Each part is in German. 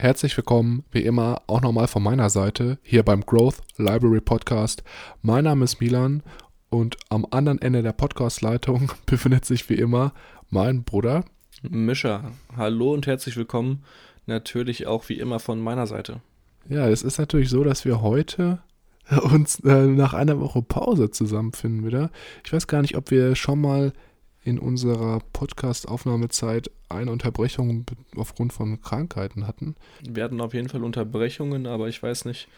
Herzlich willkommen, wie immer, auch nochmal von meiner Seite hier beim Growth Library Podcast. Mein Name ist Milan und am anderen Ende der Podcastleitung befindet sich wie immer mein Bruder Mischa. Hallo und herzlich willkommen. Natürlich auch wie immer von meiner Seite. Ja, es ist natürlich so, dass wir heute uns äh, nach einer Woche Pause zusammenfinden wieder. Ich weiß gar nicht, ob wir schon mal in unserer Podcast-Aufnahmezeit eine Unterbrechung aufgrund von Krankheiten hatten. Wir hatten auf jeden Fall Unterbrechungen, aber ich weiß nicht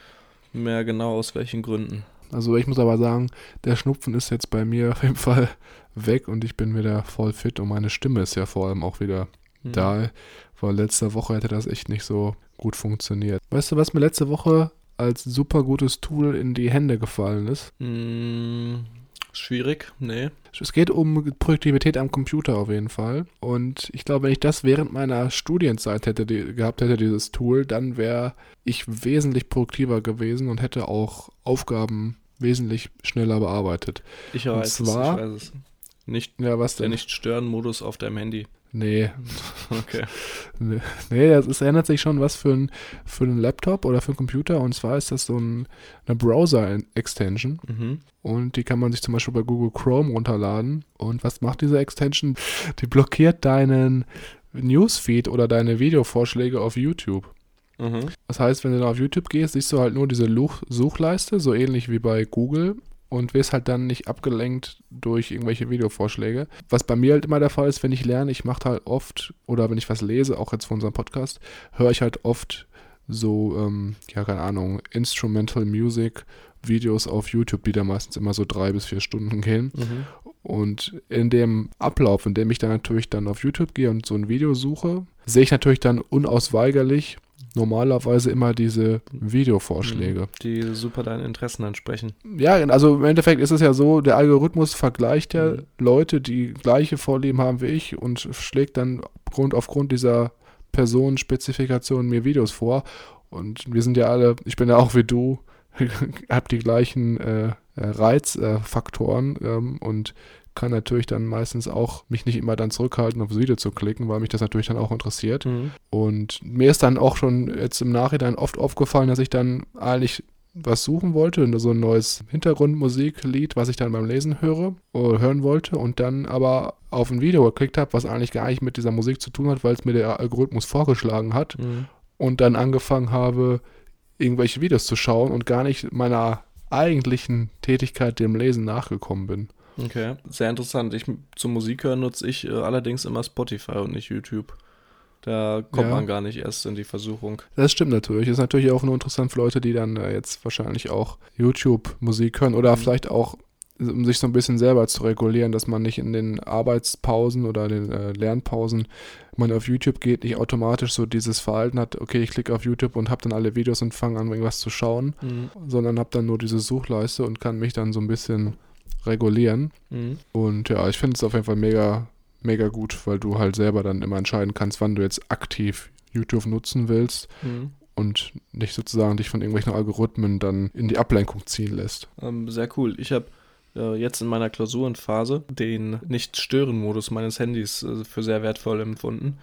mehr genau aus welchen Gründen. Also ich muss aber sagen, der Schnupfen ist jetzt bei mir auf jeden Fall weg und ich bin wieder voll fit und meine Stimme ist ja vor allem auch wieder mhm. da, weil letzte Woche hätte das echt nicht so gut funktioniert. Weißt du, was mir letzte Woche als super gutes Tool in die Hände gefallen ist? Mhm Schwierig, nee. Es geht um Produktivität am Computer auf jeden Fall. Und ich glaube, wenn ich das während meiner Studienzeit hätte die, gehabt hätte, dieses Tool, dann wäre ich wesentlich produktiver gewesen und hätte auch Aufgaben wesentlich schneller bearbeitet. Ich weiß, und zwar, es, ich weiß es. Nicht, ja, was denn? der Nicht-Stören-Modus auf deinem Handy. Nee. Okay. Nee, das ist, ändert sich schon was für, ein, für einen Laptop oder für einen Computer. Und zwar ist das so ein, eine Browser-Extension. Mhm. Und die kann man sich zum Beispiel bei Google Chrome runterladen. Und was macht diese Extension? Die blockiert deinen Newsfeed oder deine Videovorschläge auf YouTube. Mhm. Das heißt, wenn du da auf YouTube gehst, siehst du halt nur diese Suchleiste, so ähnlich wie bei Google und wirst halt dann nicht abgelenkt durch irgendwelche Videovorschläge. Was bei mir halt immer der Fall ist, wenn ich lerne, ich mache halt oft, oder wenn ich was lese, auch jetzt von unserem Podcast, höre ich halt oft so, ähm, ja, keine Ahnung, Instrumental Music Videos auf YouTube, die da meistens immer so drei bis vier Stunden gehen. Mhm. Und in dem Ablauf, in dem ich dann natürlich dann auf YouTube gehe und so ein Video suche, sehe ich natürlich dann unausweigerlich normalerweise immer diese Videovorschläge. Die super deinen Interessen ansprechen. Ja, also im Endeffekt ist es ja so, der Algorithmus vergleicht ja mhm. Leute, die gleiche Vorlieben haben wie ich und schlägt dann Grund, aufgrund dieser Personenspezifikation mir Videos vor. Und wir sind ja alle, ich bin ja auch wie du, habe die gleichen äh, Reizfaktoren äh, ähm, und kann natürlich dann meistens auch mich nicht immer dann zurückhalten, auf das Video zu klicken, weil mich das natürlich dann auch interessiert. Mhm. Und mir ist dann auch schon jetzt im Nachhinein oft aufgefallen, dass ich dann eigentlich was suchen wollte, so ein neues Hintergrundmusiklied, was ich dann beim Lesen höre oder hören wollte und dann aber auf ein Video geklickt habe, was eigentlich gar nicht mit dieser Musik zu tun hat, weil es mir der Algorithmus vorgeschlagen hat mhm. und dann angefangen habe, irgendwelche Videos zu schauen und gar nicht meiner eigentlichen Tätigkeit dem Lesen nachgekommen bin. Okay, sehr interessant. Ich, zum Musik hören nutze ich äh, allerdings immer Spotify und nicht YouTube. Da kommt ja. man gar nicht erst in die Versuchung. Das stimmt natürlich. Ist natürlich auch nur interessant für Leute, die dann äh, jetzt wahrscheinlich auch YouTube-Musik hören oder mhm. vielleicht auch, um sich so ein bisschen selber zu regulieren, dass man nicht in den Arbeitspausen oder den äh, Lernpausen, wenn man auf YouTube geht, nicht automatisch so dieses Verhalten hat, okay, ich klicke auf YouTube und habe dann alle Videos und fange an, irgendwas zu schauen, mhm. sondern habe dann nur diese Suchleiste und kann mich dann so ein bisschen regulieren. Mhm. Und ja, ich finde es auf jeden Fall mega, mega gut, weil du halt selber dann immer entscheiden kannst, wann du jetzt aktiv YouTube nutzen willst. Mhm. Und nicht sozusagen dich von irgendwelchen Algorithmen dann in die Ablenkung ziehen lässt. Ähm, sehr cool. Ich habe äh, jetzt in meiner Klausurenphase den Nicht-Stören-Modus meines Handys äh, für sehr wertvoll empfunden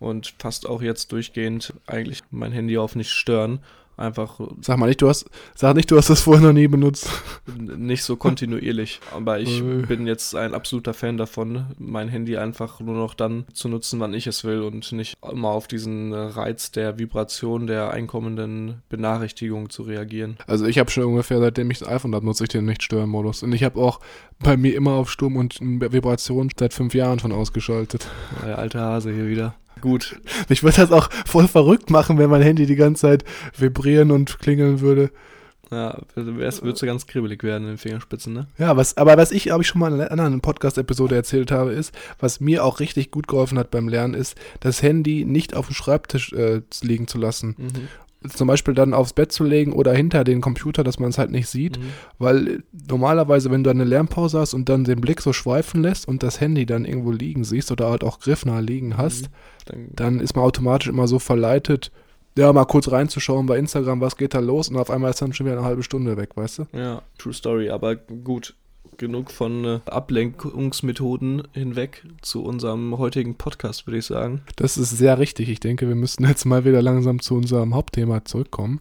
und fast auch jetzt durchgehend eigentlich mein Handy auf nicht stören Einfach. Sag mal nicht, du hast, sag nicht, du hast das vorher noch nie benutzt. Nicht so kontinuierlich. Aber ich bin jetzt ein absoluter Fan davon, mein Handy einfach nur noch dann zu nutzen, wann ich es will und nicht immer auf diesen Reiz der Vibration der einkommenden Benachrichtigung zu reagieren. Also ich habe schon ungefähr, seitdem ich das iPhone habe, nutze ich den Nicht-Stören-Modus. Und ich habe auch bei mir immer auf Sturm und Vibration seit fünf Jahren schon ausgeschaltet. Der alte Hase hier wieder. Gut. Ich würde das auch voll verrückt machen, wenn mein Handy die ganze Zeit vibrieren und klingeln würde. Ja, es würde so ganz kribbelig werden in den Fingerspitzen, ne? Ja, was, aber was ich, glaube ich, schon mal in einer anderen Podcast-Episode erzählt habe, ist, was mir auch richtig gut geholfen hat beim Lernen, ist, das Handy nicht auf dem Schreibtisch äh, liegen zu lassen. Mhm zum Beispiel dann aufs Bett zu legen oder hinter den Computer, dass man es halt nicht sieht. Mhm. Weil normalerweise, wenn du eine Lernpause hast und dann den Blick so schweifen lässt und das Handy dann irgendwo liegen siehst oder halt auch griffnah liegen hast, mhm. dann, dann, ist man automatisch immer so verleitet, ja, mal kurz reinzuschauen bei Instagram, was geht da los und auf einmal ist dann schon wieder eine halbe Stunde weg, weißt du? Ja, true story, aber gut genug von äh, Ablenkungsmethoden hinweg zu unserem heutigen Podcast, würde ich sagen. Das ist sehr richtig. Ich denke, wir müssen jetzt mal wieder langsam zu unserem Hauptthema zurückkommen.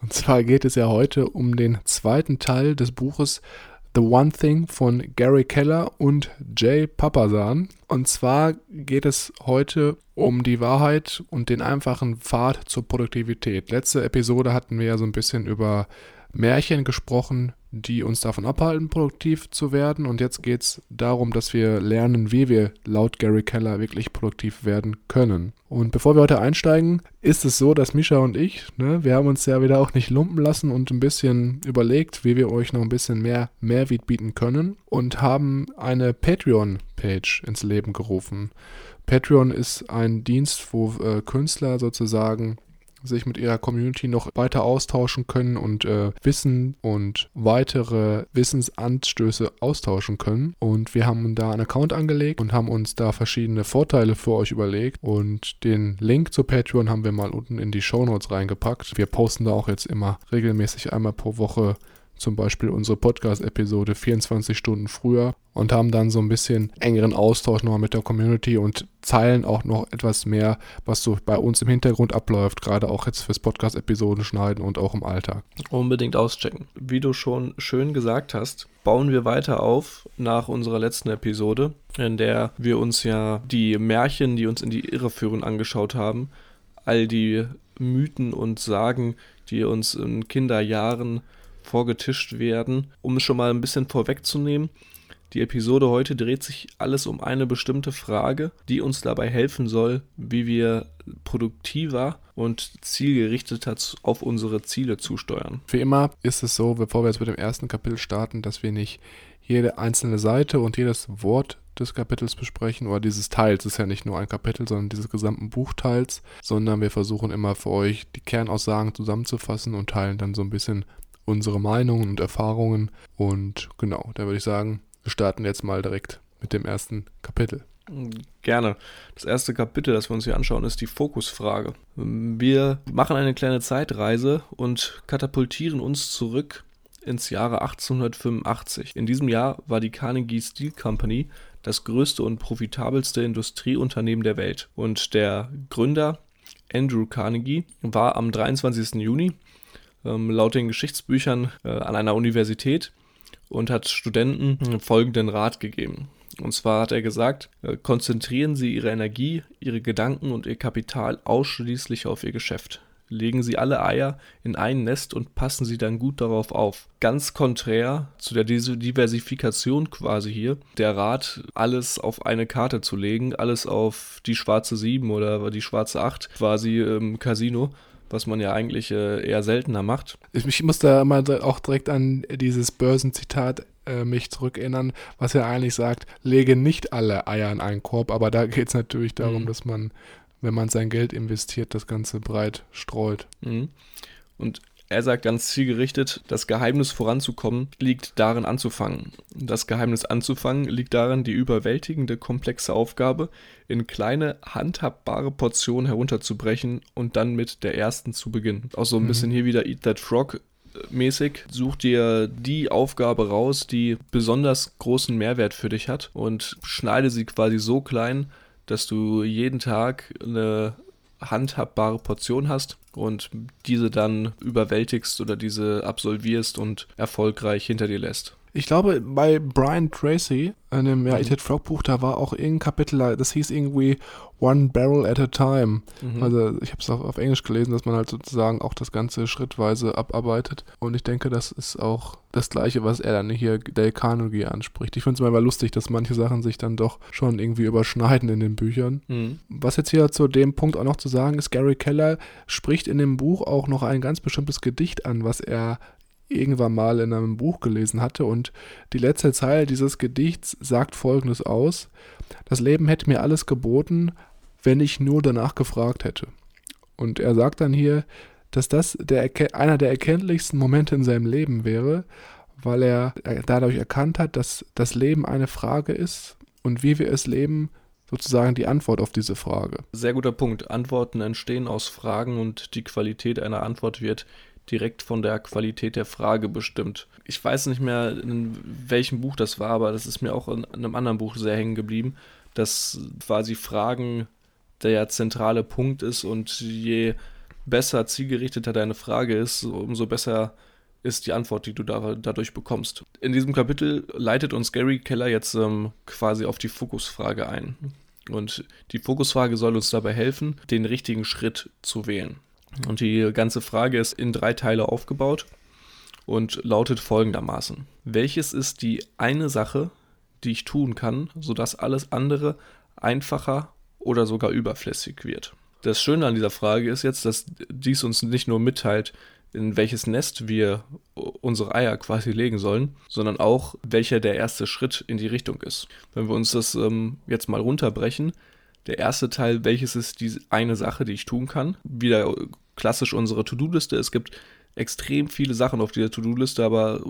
Und zwar geht es ja heute um den zweiten Teil des Buches The One Thing von Gary Keller und Jay Papasan. Und zwar geht es heute um die Wahrheit und den einfachen Pfad zur Produktivität. Letzte Episode hatten wir ja so ein bisschen über Märchen gesprochen, die uns davon abhalten, produktiv zu werden. Und jetzt geht es darum, dass wir lernen, wie wir laut Gary Keller wirklich produktiv werden können. Und bevor wir heute einsteigen, ist es so, dass Misha und ich, ne, wir haben uns ja wieder auch nicht lumpen lassen und ein bisschen überlegt, wie wir euch noch ein bisschen mehr Mehrwert bieten können und haben eine Patreon-Page ins Leben gerufen. Patreon ist ein Dienst, wo äh, Künstler sozusagen sich mit ihrer Community noch weiter austauschen können und äh, Wissen und weitere Wissensanstöße austauschen können. Und wir haben da einen Account angelegt und haben uns da verschiedene Vorteile für euch überlegt. Und den Link zu Patreon haben wir mal unten in die Show Notes reingepackt. Wir posten da auch jetzt immer regelmäßig einmal pro Woche zum Beispiel unsere Podcast-Episode 24 Stunden früher und haben dann so ein bisschen engeren Austausch nochmal mit der Community und zeilen auch noch etwas mehr, was so bei uns im Hintergrund abläuft, gerade auch jetzt fürs Podcast-Episoden schneiden und auch im Alltag. Unbedingt auschecken. Wie du schon schön gesagt hast, bauen wir weiter auf nach unserer letzten Episode, in der wir uns ja die Märchen, die uns in die Irre führen, angeschaut haben. All die Mythen und Sagen, die uns in Kinderjahren vorgetischt werden. Um es schon mal ein bisschen vorwegzunehmen, die Episode heute dreht sich alles um eine bestimmte Frage, die uns dabei helfen soll, wie wir produktiver und zielgerichteter auf unsere Ziele zusteuern. Wie immer ist es so, bevor wir jetzt mit dem ersten Kapitel starten, dass wir nicht jede einzelne Seite und jedes Wort des Kapitels besprechen oder dieses Teils. Ist ja nicht nur ein Kapitel, sondern dieses gesamten Buchteils, sondern wir versuchen immer für euch die Kernaussagen zusammenzufassen und teilen dann so ein bisschen unsere Meinungen und Erfahrungen. Und genau, da würde ich sagen, wir starten jetzt mal direkt mit dem ersten Kapitel. Gerne. Das erste Kapitel, das wir uns hier anschauen, ist die Fokusfrage. Wir machen eine kleine Zeitreise und katapultieren uns zurück ins Jahre 1885. In diesem Jahr war die Carnegie Steel Company das größte und profitabelste Industrieunternehmen der Welt. Und der Gründer Andrew Carnegie war am 23. Juni ähm, laut den Geschichtsbüchern äh, an einer Universität und hat Studenten folgenden Rat gegeben. Und zwar hat er gesagt, äh, konzentrieren Sie Ihre Energie, Ihre Gedanken und Ihr Kapital ausschließlich auf Ihr Geschäft. Legen Sie alle Eier in ein Nest und passen Sie dann gut darauf auf. Ganz konträr zu der Diversifikation quasi hier, der Rat, alles auf eine Karte zu legen, alles auf die schwarze 7 oder die schwarze 8 quasi im Casino was man ja eigentlich äh, eher seltener macht. Ich, muss da mal auch direkt an dieses Börsenzitat äh, mich zurückerinnern, was ja eigentlich sagt, lege nicht alle Eier in einen Korb, aber da geht es natürlich darum, mhm. dass man, wenn man sein Geld investiert, das Ganze breit streut. Mhm. Und er sagt ganz zielgerichtet, das Geheimnis voranzukommen liegt darin anzufangen. Das Geheimnis anzufangen liegt darin, die überwältigende komplexe Aufgabe in kleine, handhabbare Portionen herunterzubrechen und dann mit der ersten zu beginnen. Auch so ein mhm. bisschen hier wieder Eat That Frog mäßig. Such dir die Aufgabe raus, die besonders großen Mehrwert für dich hat und schneide sie quasi so klein, dass du jeden Tag eine handhabbare Portion hast und diese dann überwältigst oder diese absolvierst und erfolgreich hinter dir lässt. Ich glaube, bei Brian Tracy, in dem ja, Eat Frog Buch, da war auch irgendein Kapitel, das hieß irgendwie One Barrel at a Time. Mhm. Also ich habe es auf, auf Englisch gelesen, dass man halt sozusagen auch das Ganze schrittweise abarbeitet. Und ich denke, das ist auch das Gleiche, was er dann hier Dale Carnegie anspricht. Ich finde es immer lustig, dass manche Sachen sich dann doch schon irgendwie überschneiden in den Büchern. Mhm. Was jetzt hier zu dem Punkt auch noch zu sagen ist, Gary Keller spricht in dem Buch auch noch ein ganz bestimmtes Gedicht an, was er irgendwann mal in einem Buch gelesen hatte. Und die letzte Zeile dieses Gedichts sagt folgendes aus: Das Leben hätte mir alles geboten, wenn ich nur danach gefragt hätte. Und er sagt dann hier, dass das der, einer der erkenntlichsten Momente in seinem Leben wäre, weil er dadurch erkannt hat, dass das Leben eine Frage ist und wie wir es leben, sozusagen die Antwort auf diese Frage. Sehr guter Punkt. Antworten entstehen aus Fragen und die Qualität einer Antwort wird direkt von der Qualität der Frage bestimmt. Ich weiß nicht mehr, in welchem Buch das war, aber das ist mir auch in einem anderen Buch sehr hängen geblieben, dass quasi Fragen der zentrale Punkt ist und je besser zielgerichteter deine Frage ist, umso besser ist die Antwort, die du da, dadurch bekommst. In diesem Kapitel leitet uns Gary Keller jetzt ähm, quasi auf die Fokusfrage ein. Und die Fokusfrage soll uns dabei helfen, den richtigen Schritt zu wählen. Und die ganze Frage ist in drei Teile aufgebaut und lautet folgendermaßen. Welches ist die eine Sache, die ich tun kann, sodass alles andere einfacher oder sogar überflüssig wird? Das Schöne an dieser Frage ist jetzt, dass dies uns nicht nur mitteilt, in welches Nest wir unsere Eier quasi legen sollen, sondern auch, welcher der erste Schritt in die Richtung ist. Wenn wir uns das ähm, jetzt mal runterbrechen, der erste Teil, welches ist die eine Sache, die ich tun kann. Wieder klassisch unsere To-Do-Liste. Es gibt extrem viele Sachen auf dieser To-Do-Liste, aber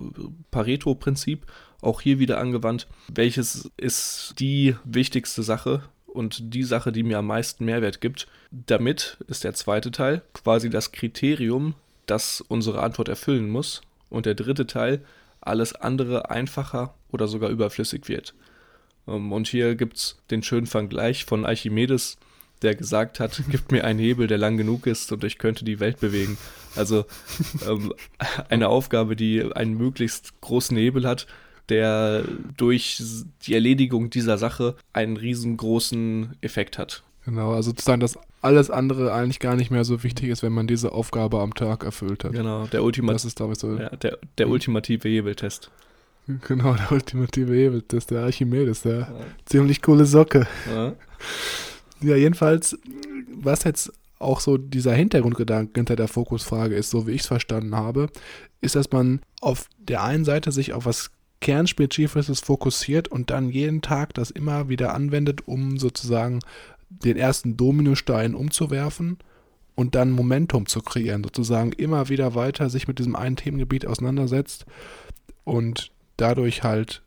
Pareto-Prinzip auch hier wieder angewandt. Welches ist die wichtigste Sache und die Sache, die mir am meisten Mehrwert gibt? Damit ist der zweite Teil quasi das Kriterium, das unsere Antwort erfüllen muss. Und der dritte Teil, alles andere einfacher oder sogar überflüssig wird. Ähm, und hier gibt es den schönen Vergleich von Archimedes, der gesagt hat, gib mir einen Hebel, der lang genug ist und ich könnte die Welt bewegen. Also ähm, eine Aufgabe, die einen möglichst großen Hebel hat, der durch die Erledigung dieser Sache einen riesengroßen Effekt hat. Genau, also sozusagen, dass alles andere eigentlich gar nicht mehr so wichtig ist, wenn man diese Aufgabe am Tag erfüllt hat. Genau, der, Ultima das ist, ich, so ja, der, der ultimative Hebeltest. Genau, der ultimative Hebel, das ist der Archimedes, der ja. ziemlich coole Socke. Ja. ja, jedenfalls, was jetzt auch so dieser Hintergrundgedanke hinter der Fokusfrage ist, so wie ich es verstanden habe, ist, dass man auf der einen Seite sich auf was Kernspezifisches fokussiert und dann jeden Tag das immer wieder anwendet, um sozusagen den ersten Dominostein umzuwerfen und dann Momentum zu kreieren, sozusagen immer wieder weiter sich mit diesem einen Themengebiet auseinandersetzt und dadurch halt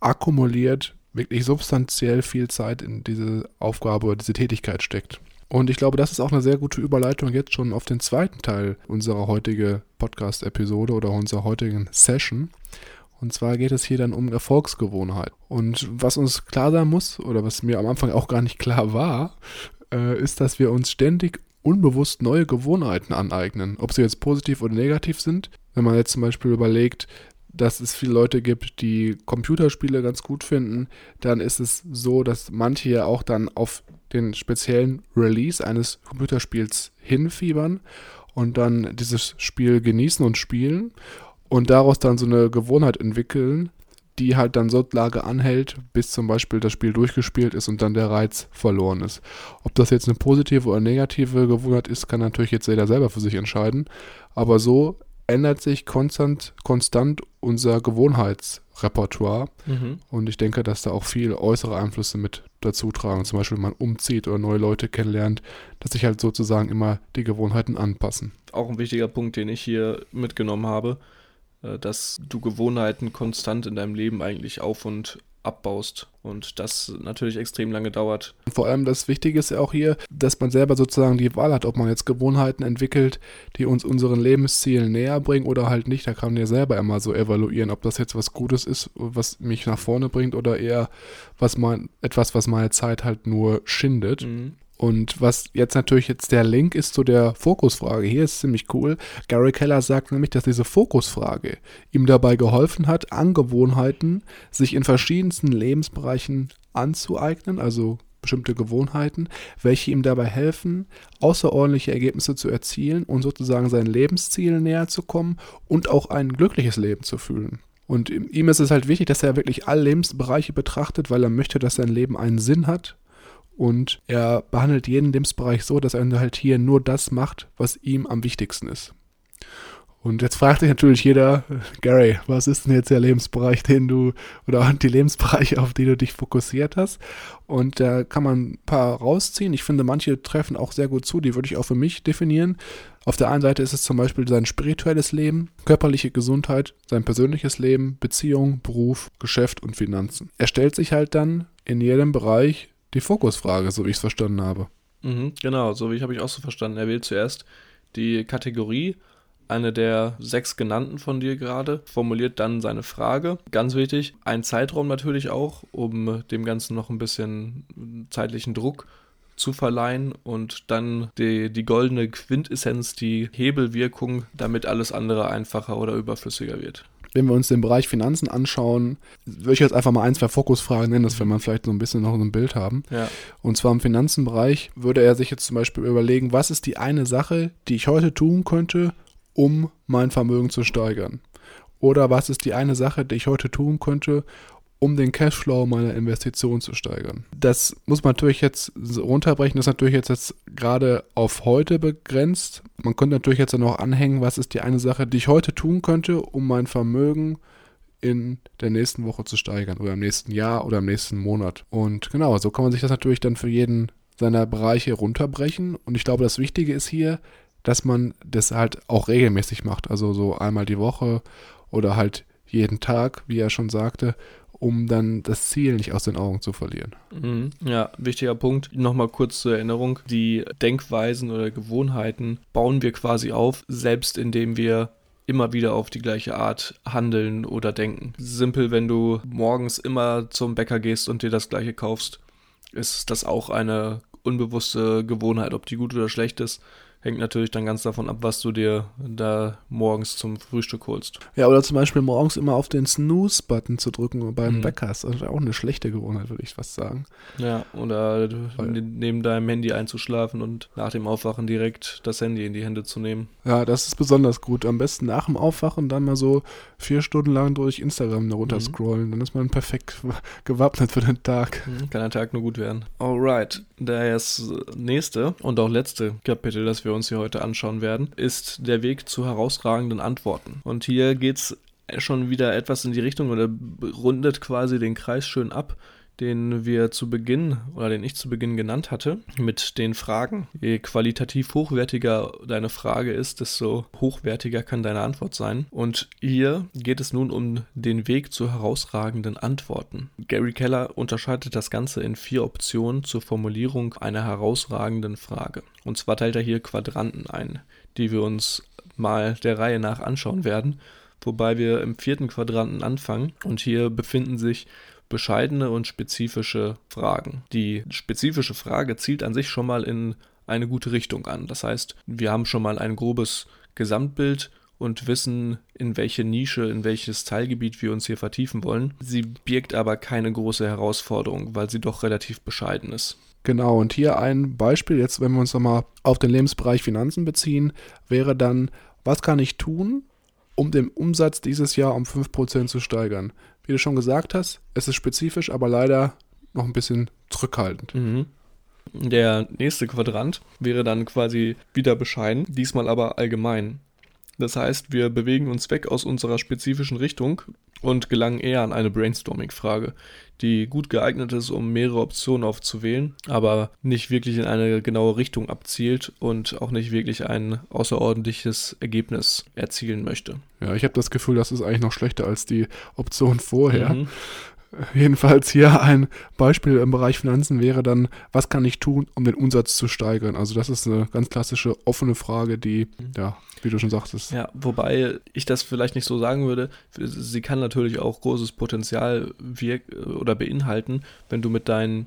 akkumuliert wirklich substanziell viel Zeit in diese Aufgabe oder diese Tätigkeit steckt. Und ich glaube, das ist auch eine sehr gute Überleitung jetzt schon auf den zweiten Teil unserer heutigen Podcast-Episode oder unserer heutigen Session. Und zwar geht es hier dann um Erfolgsgewohnheit. Und was uns klar sein muss, oder was mir am Anfang auch gar nicht klar war, äh, ist, dass wir uns ständig unbewusst neue Gewohnheiten aneignen. Ob sie jetzt positiv oder negativ sind. Wenn man jetzt zum Beispiel überlegt, dass es viele Leute gibt, die Computerspiele ganz gut finden, dann ist es so, dass manche ja auch dann auf den speziellen Release eines Computerspiels hinfiebern und dann dieses Spiel genießen und spielen und daraus dann so eine Gewohnheit entwickeln, die halt dann so lange anhält, bis zum Beispiel das Spiel durchgespielt ist und dann der Reiz verloren ist. Ob das jetzt eine positive oder negative Gewohnheit ist, kann natürlich jetzt jeder selber für sich entscheiden. Aber so ändert sich konstant, konstant unser Gewohnheitsrepertoire. Mhm. Und ich denke, dass da auch viele äußere Einflüsse mit dazu tragen. Zum Beispiel, wenn man umzieht oder neue Leute kennenlernt, dass sich halt sozusagen immer die Gewohnheiten anpassen. Auch ein wichtiger Punkt, den ich hier mitgenommen habe, äh, dass du Gewohnheiten konstant in deinem Leben eigentlich auf und abbaust und das natürlich extrem lange dauert. Vor allem das Wichtige ist ja auch hier, dass man selber sozusagen die Wahl hat, ob man jetzt Gewohnheiten entwickelt, die uns unseren Lebenszielen näher bringen oder halt nicht. Da kann man ja selber immer so evaluieren, ob das jetzt was Gutes ist, was mich nach vorne bringt oder eher was man, etwas, was meine Zeit halt nur schindet. Mhm. Und was jetzt natürlich jetzt der Link ist zu der Fokusfrage, hier ist ziemlich cool. Gary Keller sagt nämlich, dass diese Fokusfrage ihm dabei geholfen hat, Angewohnheiten sich in verschiedensten Lebensbereichen anzueignen, also bestimmte Gewohnheiten, welche ihm dabei helfen, außerordentliche Ergebnisse zu erzielen und sozusagen seinen Lebenszielen näher zu kommen und auch ein glückliches Leben zu fühlen. Und ihm ist es halt wichtig, dass er wirklich alle Lebensbereiche betrachtet, weil er möchte, dass sein Leben einen Sinn hat und er behandelt jeden Lebensbereich so, dass er halt hier nur das macht, was ihm am wichtigsten ist. Und jetzt fragt sich natürlich jeder, Gary, was ist denn jetzt der Lebensbereich, den du, oder die Lebensbereiche, auf die du dich fokussiert hast? Und da kann man ein paar rausziehen. Ich finde, manche treffen auch sehr gut zu, die würde ich auch für mich definieren. Auf der einen Seite ist es zum Beispiel sein spirituelles Leben, körperliche Gesundheit, sein persönliches Leben, Beziehung, Beruf, Geschäft und Finanzen. Er stellt sich halt dann in jedem Bereich die Fokusfrage, so wie ich es verstanden habe. Mhm, genau, so wie ich habe ich auch so verstanden. Er wählt zuerst die Kategorie, eine der sechs genannten von dir gerade, formuliert dann seine Frage. Ganz wichtig, ein Zeitraum natürlich auch, um dem Ganzen noch ein bisschen zeitlichen Druck zu verleihen und dann die, die goldene Quintessenz, die Hebelwirkung, damit alles andere einfacher oder überflüssiger wird wenn wir uns den Bereich Finanzen anschauen, würde ich jetzt einfach mal ein, zwei Fokusfragen nennen, dass wir mal vielleicht so ein bisschen noch ein Bild haben. Ja. Und zwar im Finanzenbereich würde er sich jetzt zum Beispiel überlegen, was ist die eine Sache, die ich heute tun könnte, um mein Vermögen zu steigern? Oder was ist die eine Sache, die ich heute tun könnte, um den Cashflow meiner Investition zu steigern. Das muss man natürlich jetzt runterbrechen, das ist natürlich jetzt, jetzt gerade auf heute begrenzt. Man könnte natürlich jetzt noch anhängen, was ist die eine Sache, die ich heute tun könnte, um mein Vermögen in der nächsten Woche zu steigern oder im nächsten Jahr oder im nächsten Monat. Und genau, so kann man sich das natürlich dann für jeden seiner Bereiche runterbrechen. Und ich glaube, das Wichtige ist hier, dass man das halt auch regelmäßig macht. Also so einmal die Woche oder halt jeden Tag, wie er schon sagte, um dann das Ziel nicht aus den Augen zu verlieren. Mhm. Ja, wichtiger Punkt. Nochmal kurz zur Erinnerung. Die Denkweisen oder Gewohnheiten bauen wir quasi auf, selbst indem wir immer wieder auf die gleiche Art handeln oder denken. Simpel, wenn du morgens immer zum Bäcker gehst und dir das gleiche kaufst, ist das auch eine unbewusste Gewohnheit, ob die gut oder schlecht ist. Hängt natürlich dann ganz davon ab, was du dir da morgens zum Frühstück holst. Ja, oder zum Beispiel morgens immer auf den Snooze-Button zu drücken beim mhm. Bäcker. Das ist auch eine schlechte Gewohnheit, würde ich fast sagen. Ja, oder Weil, neben deinem Handy einzuschlafen und nach dem Aufwachen direkt das Handy in die Hände zu nehmen. Ja, das ist besonders gut. Am besten nach dem Aufwachen dann mal so vier Stunden lang durch Instagram runter mhm. scrollen. Dann ist man perfekt gewappnet für den Tag. Mhm, kann der Tag nur gut werden. Alright, das nächste und auch letzte Kapitel, das wir wir uns hier heute anschauen werden, ist der Weg zu herausragenden Antworten. Und hier geht es schon wieder etwas in die Richtung oder rundet quasi den Kreis schön ab, den wir zu Beginn oder den ich zu Beginn genannt hatte, mit den Fragen. Je qualitativ hochwertiger deine Frage ist, desto hochwertiger kann deine Antwort sein. Und hier geht es nun um den Weg zu herausragenden Antworten. Gary Keller unterscheidet das Ganze in vier Optionen zur Formulierung einer herausragenden Frage. Und zwar teilt er hier Quadranten ein, die wir uns mal der Reihe nach anschauen werden wobei wir im vierten Quadranten anfangen und hier befinden sich bescheidene und spezifische Fragen. Die spezifische Frage zielt an sich schon mal in eine gute Richtung an. Das heißt, wir haben schon mal ein grobes Gesamtbild und wissen, in welche Nische, in welches Teilgebiet wir uns hier vertiefen wollen. Sie birgt aber keine große Herausforderung, weil sie doch relativ bescheiden ist. Genau, und hier ein Beispiel, jetzt wenn wir uns nochmal auf den Lebensbereich Finanzen beziehen, wäre dann, was kann ich tun, um den Umsatz dieses Jahr um 5% zu steigern? Wie du schon gesagt hast, es ist spezifisch, aber leider noch ein bisschen zurückhaltend. Mhm. Der nächste Quadrant wäre dann quasi wieder bescheiden, diesmal aber allgemein. Das heißt, wir bewegen uns weg aus unserer spezifischen Richtung und gelangen eher an eine Brainstorming-Frage, die gut geeignet ist, um mehrere Optionen aufzuwählen, aber nicht wirklich in eine genaue Richtung abzielt und auch nicht wirklich ein außerordentliches Ergebnis erzielen möchte. Ja, ich habe das Gefühl, das ist eigentlich noch schlechter als die Option vorher. Mhm. Jedenfalls hier ein Beispiel im Bereich Finanzen wäre dann, was kann ich tun, um den Umsatz zu steigern? Also das ist eine ganz klassische offene Frage, die, mhm. ja, wie du schon sagtest. Ja, wobei ich das vielleicht nicht so sagen würde. Sie kann natürlich auch großes Potenzial wirk oder beinhalten, wenn du mit deinen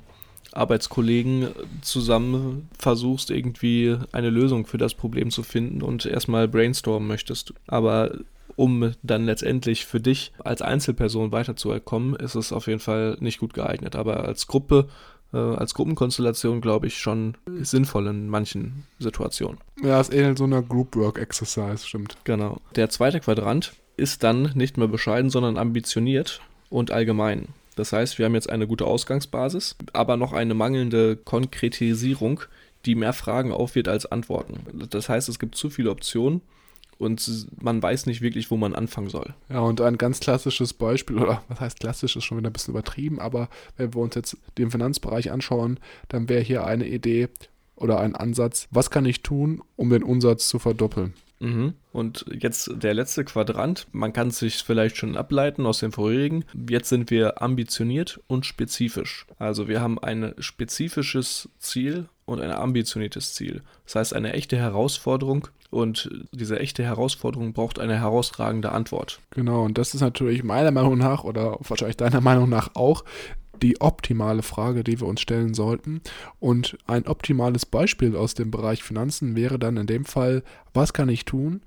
Arbeitskollegen zusammen versuchst, irgendwie eine Lösung für das Problem zu finden und erstmal brainstormen möchtest. Aber um dann letztendlich für dich als Einzelperson weiterzukommen, ist es auf jeden Fall nicht gut geeignet. Aber als Gruppe äh, als Gruppenkonstellation, glaube ich, schon sinnvoll in manchen Situationen. Ja, es ähnelt so einer Group Work Exercise, stimmt. Genau. Der zweite Quadrant ist dann nicht mehr bescheiden, sondern ambitioniert und allgemein. Das heißt, wir haben jetzt eine gute Ausgangsbasis, aber noch eine mangelnde Konkretisierung, die mehr Fragen aufwirft als Antworten. Das heißt, es gibt zu viele Optionen und man weiß nicht wirklich, wo man anfangen soll. Ja, und ein ganz klassisches Beispiel, oder was heißt klassisch, ist schon wieder ein bisschen übertrieben, aber wenn wir uns jetzt den Finanzbereich anschauen, dann wäre hier eine Idee oder ein Ansatz, was kann ich tun, um den Umsatz zu verdoppeln? Mhm. Und jetzt der letzte Quadrant. Man kann es sich vielleicht schon ableiten aus dem vorherigen. Jetzt sind wir ambitioniert und spezifisch. Also wir haben ein spezifisches Ziel und ein ambitioniertes Ziel. Das heißt eine echte Herausforderung und diese echte Herausforderung braucht eine herausragende Antwort. Genau, und das ist natürlich meiner Meinung nach oder wahrscheinlich deiner Meinung nach auch die optimale Frage, die wir uns stellen sollten. Und ein optimales Beispiel aus dem Bereich Finanzen wäre dann in dem Fall, was kann ich tun,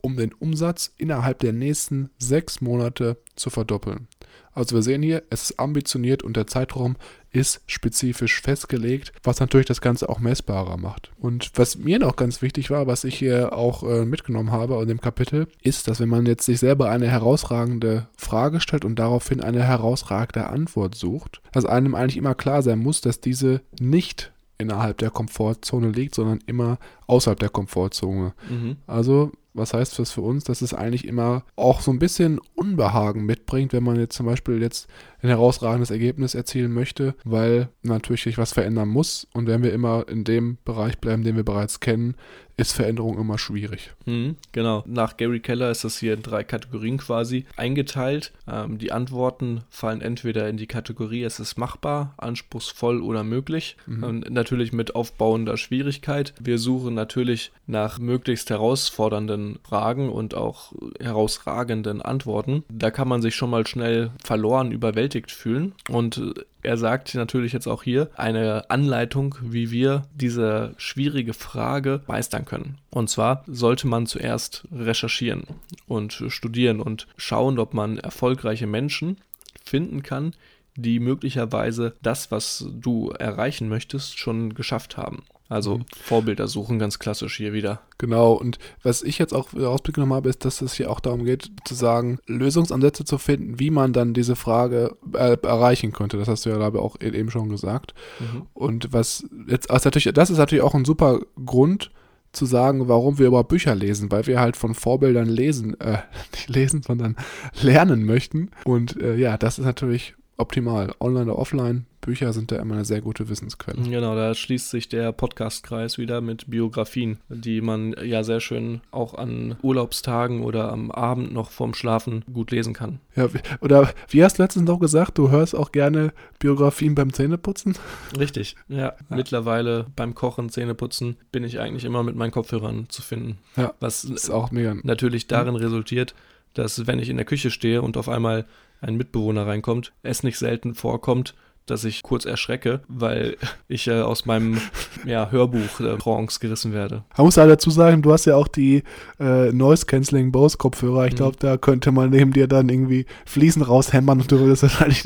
um den Umsatz innerhalb der nächsten sechs Monate zu verdoppeln. Also wir sehen hier, es ist ambitioniert und der Zeitraum ist spezifisch festgelegt, was natürlich das Ganze auch messbarer macht. Und was mir noch ganz wichtig war, was ich hier auch äh, mitgenommen habe in dem Kapitel, ist, dass wenn man jetzt sich selber eine herausragende Frage stellt und daraufhin eine herausragende Antwort sucht, dass einem eigentlich immer klar sein muss, dass diese nicht innerhalb der Komfortzone liegt, sondern immer außerhalb der Komfortzone. Mhm. Also was heißt das für uns? Dass es eigentlich immer auch so ein bisschen Unbehagen mitbringt, wenn man jetzt zum Beispiel jetzt ein herausragendes Ergebnis erzielen möchte, weil natürlich sich was verändern muss. Und wenn wir immer in dem Bereich bleiben, den wir bereits kennen, ist Veränderung immer schwierig. Mhm, genau. Nach Gary Keller ist das hier in drei Kategorien quasi eingeteilt. Ähm, die Antworten fallen entweder in die Kategorie, es ist machbar, anspruchsvoll oder möglich. Mhm. Ähm, natürlich mit aufbauender Schwierigkeit. Wir suchen natürlich nach möglichst herausfordernden Fragen und auch herausragenden Antworten. Da kann man sich schon mal schnell verloren, überwältigt fühlen. Und er sagt natürlich jetzt auch hier eine Anleitung, wie wir diese schwierige Frage meistern können. Und zwar sollte man zuerst recherchieren und studieren und schauen, ob man erfolgreiche Menschen finden kann, die möglicherweise das, was du erreichen möchtest, schon geschafft haben. Also mhm. Vorbilder suchen ganz klassisch hier wieder. Genau, und was ich jetzt auch rausgenommen habe, ist, dass es hier auch darum geht, zu sagen, Lösungsansätze zu finden, wie man dann diese Frage äh, erreichen könnte. Das hast du ja, glaube ich, auch e-, eben schon gesagt. Mhm. Und was jetzt, also natürlich, das ist natürlich auch ein super Grund, zu sagen, warum wir überhaupt Bücher lesen, weil wir halt von Vorbildern lesen, äh, nicht lesen, sondern lernen möchten. Und äh, ja, das ist natürlich optimal. Online oder offline, Bücher sind da immer eine sehr gute Wissensquelle. Genau, da schließt sich der Podcastkreis wieder mit Biografien, die man ja sehr schön auch an Urlaubstagen oder am Abend noch vorm Schlafen gut lesen kann. Ja, oder wie hast du letztens noch gesagt, du hörst auch gerne Biografien beim Zähneputzen? Richtig, ja. ja. Mittlerweile beim Kochen, Zähneputzen bin ich eigentlich immer mit meinen Kopfhörern zu finden. Ja, was ist auch mega. natürlich darin resultiert, dass wenn ich in der Küche stehe und auf einmal ein Mitbewohner reinkommt, es nicht selten vorkommt, dass ich kurz erschrecke, weil ich äh, aus meinem ja, Hörbuch äh, Trance gerissen werde. Man muss ja dazu sagen, du hast ja auch die äh, Noise Cancelling Bose Kopfhörer. Ich glaube, mhm. da könnte man neben dir dann irgendwie Fliesen raushämmern und du würdest wahrscheinlich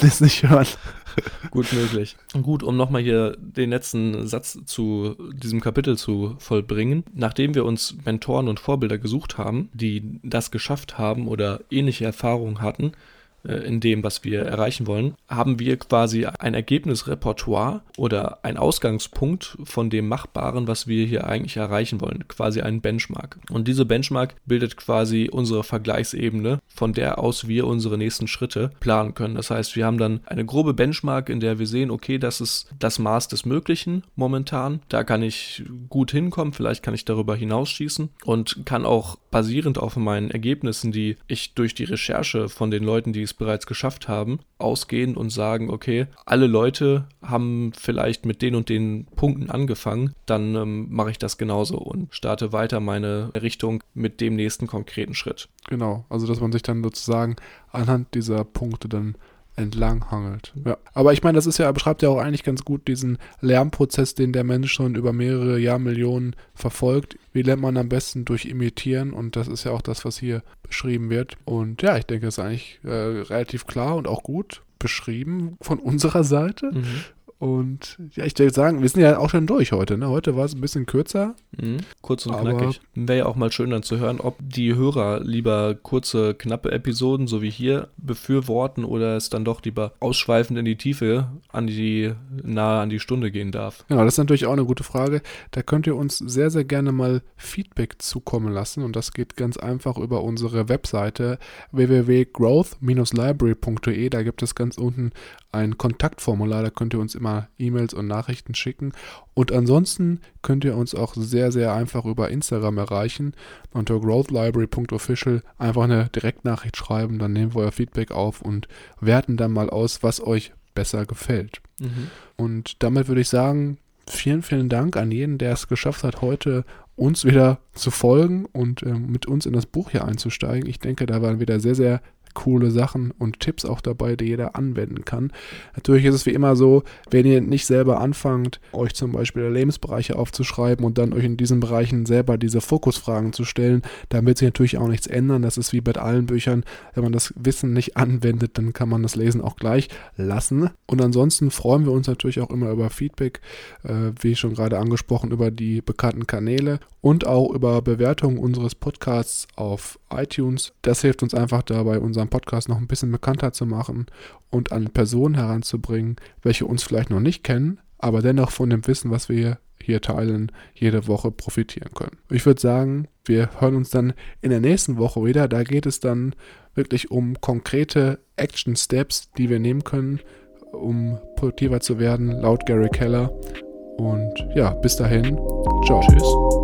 das nicht hören. Gut möglich. Gut, um nochmal hier den letzten Satz zu diesem Kapitel zu vollbringen. Nachdem wir uns Mentoren und Vorbilder gesucht haben, die das geschafft haben oder ähnliche Erfahrungen hatten, in dem, was wir erreichen wollen, haben wir quasi ein Ergebnisrepertoire oder ein Ausgangspunkt von dem Machbaren, was wir hier eigentlich erreichen wollen, quasi einen Benchmark. Und diese Benchmark bildet quasi unsere Vergleichsebene, von der aus wir unsere nächsten Schritte planen können. Das heißt, wir haben dann eine grobe Benchmark, in der wir sehen, okay, das ist das Maß des Möglichen momentan. Da kann ich gut hinkommen, vielleicht kann ich darüber hinausschießen und kann auch basierend auf meinen Ergebnissen, die ich durch die Recherche von den Leuten, die es bereits geschafft haben, ausgehen und sagen, okay, alle Leute haben vielleicht mit den und den Punkten angefangen, dann ähm, mache ich das genauso und starte weiter meine Richtung mit dem nächsten konkreten Schritt. Genau, also dass man sich dann sozusagen anhand dieser Punkte dann entlang hangelt. Ja. Aber ich meine, das ist ja, beschreibt ja auch eigentlich ganz gut diesen Lernprozess, den der Mensch schon über mehrere Jahrmillionen verfolgt. Wie lernt man am besten durch Imitieren? Und das ist ja auch das, was hier beschrieben wird. Und ja, ich denke, das ist eigentlich äh, relativ klar und auch gut beschrieben von unserer Seite. Mhm. Und ja, ich würde sagen, wir sind ja auch schon durch heute. Ne? Heute war es ein bisschen kürzer. Mhm. Kurz und knackig. Wäre ja auch mal schön dann zu hören, ob die Hörer lieber kurze, knappe Episoden, so wie hier, befürworten oder es dann doch lieber ausschweifend in die Tiefe, an die, nahe an die Stunde gehen darf. Genau, das ist natürlich auch eine gute Frage. Da könnt ihr uns sehr, sehr gerne mal Feedback zukommen lassen. Und das geht ganz einfach über unsere Webseite www.growth-library.de. Da gibt es ganz unten ein Kontaktformular, da könnt ihr uns immer E-Mails und Nachrichten schicken. Und ansonsten könnt ihr uns auch sehr, sehr einfach über Instagram erreichen. Unter growthlibrary.official einfach eine Direktnachricht schreiben, dann nehmen wir euer Feedback auf und werten dann mal aus, was euch besser gefällt. Mhm. Und damit würde ich sagen, vielen, vielen Dank an jeden, der es geschafft hat, heute uns wieder zu folgen und äh, mit uns in das Buch hier einzusteigen. Ich denke, da waren wieder sehr, sehr coole Sachen und Tipps auch dabei, die jeder anwenden kann. Natürlich ist es wie immer so, wenn ihr nicht selber anfangt, euch zum Beispiel Lebensbereiche aufzuschreiben und dann euch in diesen Bereichen selber diese Fokusfragen zu stellen, dann wird sich natürlich auch nichts ändern. Das ist wie bei allen Büchern. Wenn man das Wissen nicht anwendet, dann kann man das Lesen auch gleich lassen. Und ansonsten freuen wir uns natürlich auch immer über Feedback, äh, wie schon gerade angesprochen, über die bekannten Kanäle und auch über Bewertungen unseres Podcasts auf iTunes. Das hilft uns einfach dabei, unseren Podcast noch ein bisschen bekannter zu machen und an Personen heranzubringen, welche uns vielleicht noch nicht kennen, aber dennoch von dem Wissen, was wir hier teilen, jede Woche profitieren können. Ich würde sagen, wir hören uns dann in der nächsten Woche wieder. Da geht es dann wirklich um konkrete Action Steps, die wir nehmen können, um produktiver zu werden, laut Gary Keller. Und ja, bis dahin. Ciao. Tschüss.